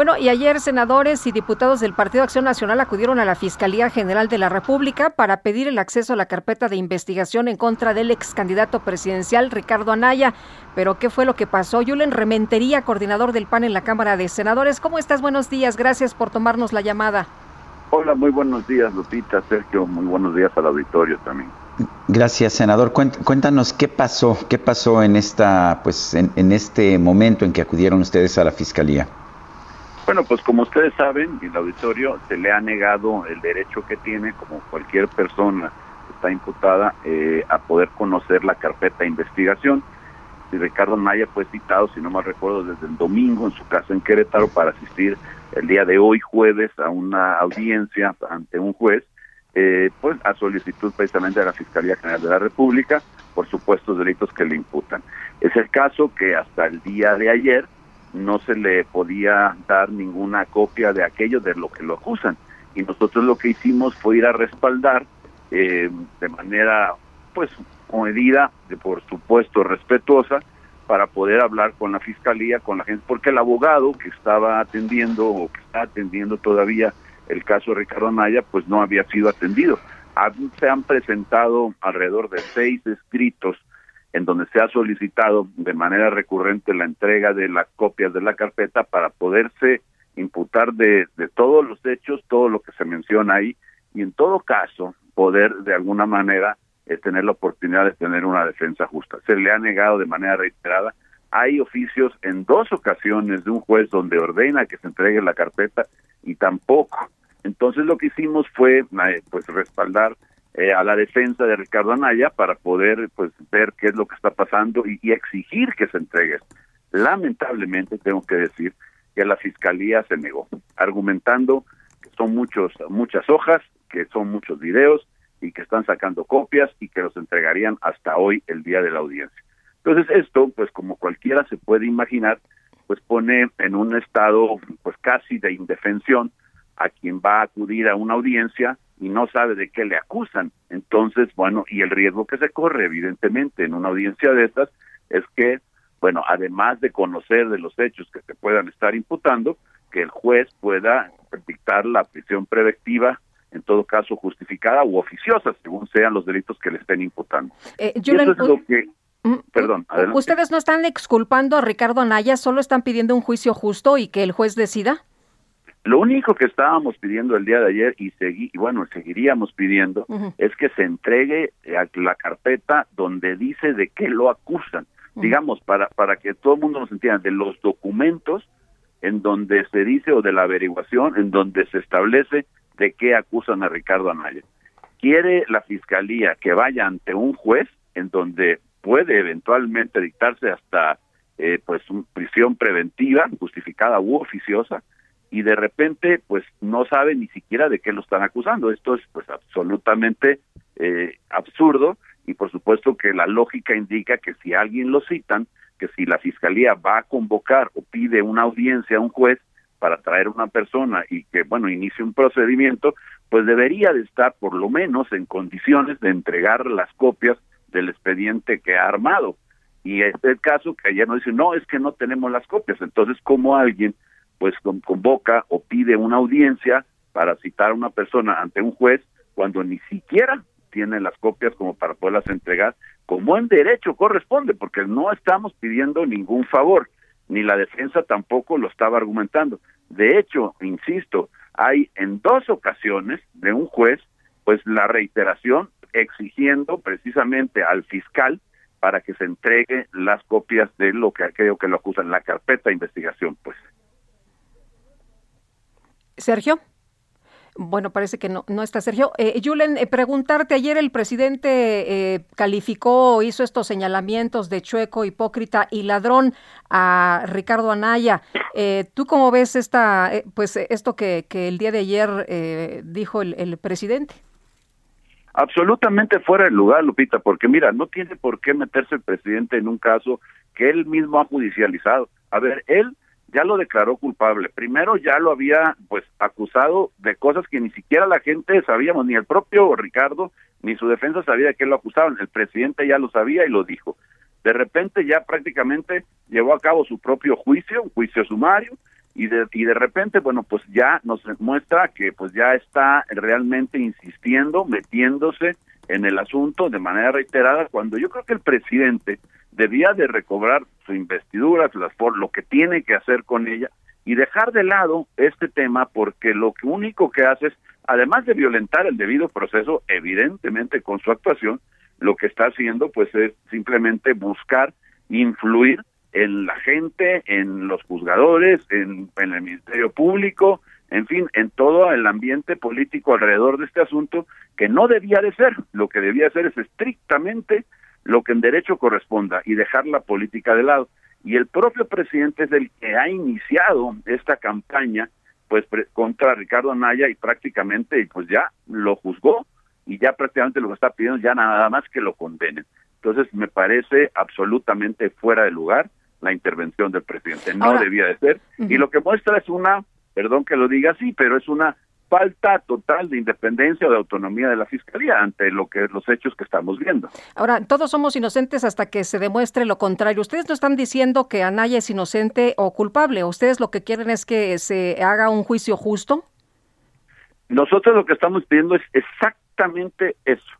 Bueno, y ayer senadores y diputados del Partido Acción Nacional acudieron a la Fiscalía General de la República para pedir el acceso a la carpeta de investigación en contra del ex candidato presidencial Ricardo Anaya. Pero ¿qué fue lo que pasó? Yulen Rementería, coordinador del PAN en la Cámara de Senadores. ¿Cómo estás? Buenos días. Gracias por tomarnos la llamada. Hola, muy buenos días, Lupita, Sergio. Muy buenos días al auditorio también. Gracias, senador. Cuéntanos qué pasó, qué pasó en esta, pues, en, en este momento en que acudieron ustedes a la fiscalía. Bueno, pues como ustedes saben, en el auditorio se le ha negado el derecho que tiene, como cualquier persona que está imputada, eh, a poder conocer la carpeta de investigación. Y Ricardo Naya fue citado, si no mal recuerdo, desde el domingo en su casa en Querétaro para asistir el día de hoy, jueves, a una audiencia ante un juez, eh, pues a solicitud precisamente de la Fiscalía General de la República por supuestos delitos que le imputan. Es el caso que hasta el día de ayer no se le podía dar ninguna copia de aquello de lo que lo acusan. Y nosotros lo que hicimos fue ir a respaldar eh, de manera, pues, medida, de, por supuesto, respetuosa, para poder hablar con la fiscalía, con la gente, porque el abogado que estaba atendiendo o que está atendiendo todavía el caso de Ricardo Anaya, pues no había sido atendido. Se han presentado alrededor de seis escritos en donde se ha solicitado de manera recurrente la entrega de las copias de la carpeta para poderse imputar de, de todos los hechos, todo lo que se menciona ahí, y en todo caso poder de alguna manera eh, tener la oportunidad de tener una defensa justa. Se le ha negado de manera reiterada. Hay oficios en dos ocasiones de un juez donde ordena que se entregue la carpeta y tampoco. Entonces lo que hicimos fue eh, pues respaldar eh, a la defensa de Ricardo Anaya para poder pues ver qué es lo que está pasando y, exigir que se entregue. Lamentablemente tengo que decir que la fiscalía se negó, argumentando que son muchos muchas hojas, que son muchos videos y que están sacando copias y que los entregarían hasta hoy el día de la audiencia. Entonces esto, pues como cualquiera se puede imaginar, pues pone en un estado pues casi de indefensión a quien va a acudir a una audiencia y no sabe de qué le acusan. Entonces, bueno, y el riesgo que se corre, evidentemente, en una audiencia de estas, es que, bueno, además de conocer de los hechos que se puedan estar imputando, que el juez pueda dictar la prisión preventiva, en todo caso justificada u oficiosa, según sean los delitos que le estén imputando. Eh, eso es lo que... Perdón, adelante. ¿Ustedes no están exculpando a Ricardo Anaya, solo están pidiendo un juicio justo y que el juez decida? Lo único que estábamos pidiendo el día de ayer y, segui, y bueno, seguiríamos pidiendo uh -huh. es que se entregue la carpeta donde dice de qué lo acusan. Uh -huh. Digamos, para, para que todo el mundo nos entienda, de los documentos en donde se dice o de la averiguación en donde se establece de qué acusan a Ricardo Anaya. Quiere la fiscalía que vaya ante un juez en donde puede eventualmente dictarse hasta eh, pues un prisión preventiva justificada u oficiosa y de repente pues no sabe ni siquiera de qué lo están acusando. Esto es pues absolutamente eh, absurdo y por supuesto que la lógica indica que si alguien lo citan, que si la fiscalía va a convocar o pide una audiencia a un juez para traer una persona y que bueno inicie un procedimiento, pues debería de estar por lo menos en condiciones de entregar las copias del expediente que ha armado. Y es el caso que ayer nos dice, no, es que no tenemos las copias. Entonces, ¿cómo alguien pues convoca o pide una audiencia para citar a una persona ante un juez cuando ni siquiera tiene las copias como para poderlas entregar, como en derecho corresponde, porque no estamos pidiendo ningún favor, ni la defensa tampoco lo estaba argumentando. De hecho, insisto, hay en dos ocasiones de un juez, pues la reiteración exigiendo precisamente al fiscal para que se entregue las copias de lo que aquello que lo acusan, la carpeta de investigación, pues. Sergio. Bueno, parece que no, no está Sergio. Eh, Julen, eh, preguntarte, ayer el presidente eh, calificó, hizo estos señalamientos de chueco, hipócrita y ladrón a Ricardo Anaya. Eh, ¿Tú cómo ves esta, pues esto que, que, el día de ayer dijo el, el presidente? Absolutamente fuera de lugar, Lupita, porque mira, no tiene por qué meterse el presidente en un caso que él mismo ha judicializado. A ver, él ya lo declaró culpable. Primero ya lo había pues acusado de cosas que ni siquiera la gente sabíamos, ni el propio Ricardo ni su defensa sabía de qué lo acusaban. El presidente ya lo sabía y lo dijo. De repente ya prácticamente llevó a cabo su propio juicio, un juicio sumario, y de, y de repente, bueno, pues ya nos muestra que pues ya está realmente insistiendo, metiéndose en el asunto de manera reiterada, cuando yo creo que el presidente debía de recobrar su investidura, por lo que tiene que hacer con ella y dejar de lado este tema porque lo único que hace es, además de violentar el debido proceso, evidentemente con su actuación, lo que está haciendo pues es simplemente buscar influir en la gente, en los juzgadores, en, en el Ministerio Público, en fin, en todo el ambiente político alrededor de este asunto, que no debía de ser, lo que debía ser es estrictamente lo que en derecho corresponda y dejar la política de lado. Y el propio presidente es el que ha iniciado esta campaña pues contra Ricardo Anaya y prácticamente pues ya lo juzgó y ya prácticamente lo que está pidiendo ya nada más que lo condenen. Entonces me parece absolutamente fuera de lugar la intervención del presidente, no debía de ser. Y lo que muestra es una, perdón que lo diga así, pero es una falta total de independencia o de autonomía de la fiscalía ante lo que los hechos que estamos viendo. Ahora, todos somos inocentes hasta que se demuestre lo contrario. Ustedes no están diciendo que Anaya es inocente o culpable. Ustedes lo que quieren es que se haga un juicio justo. Nosotros lo que estamos pidiendo es exactamente eso,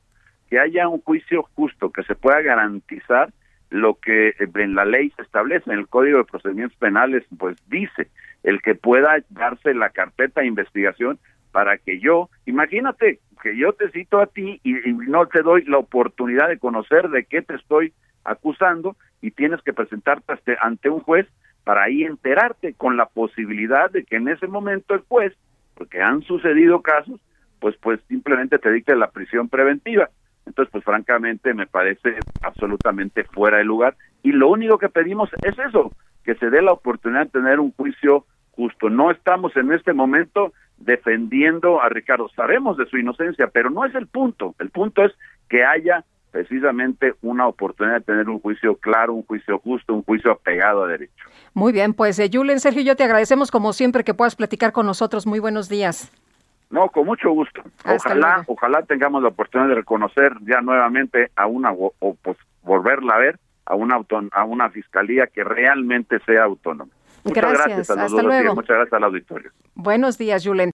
que haya un juicio justo, que se pueda garantizar lo que en la ley se establece, en el Código de Procedimientos Penales, pues dice, el que pueda darse la carpeta de investigación para que yo, imagínate que yo te cito a ti y, no te doy la oportunidad de conocer de qué te estoy acusando y tienes que presentarte ante un juez para ahí enterarte con la posibilidad de que en ese momento el juez, porque han sucedido casos, pues pues simplemente te dicte la prisión preventiva. Entonces, pues francamente me parece absolutamente fuera de lugar y lo único que pedimos es eso, que se dé la oportunidad de tener un juicio justo. No estamos en este momento defendiendo a Ricardo. Sabemos de su inocencia, pero no es el punto. El punto es que haya precisamente una oportunidad de tener un juicio claro, un juicio justo, un juicio apegado a derecho. Muy bien, pues eh, Julen, Sergio, yo te agradecemos como siempre que puedas platicar con nosotros. Muy buenos días. No, con mucho gusto. ojalá, ojalá tengamos la oportunidad de reconocer ya nuevamente a una o, pues volverla a ver a una a una fiscalía que realmente sea autónoma. Muchas gracias, a los Hasta luego. muchas gracias al auditorio. Buenos días, Julen.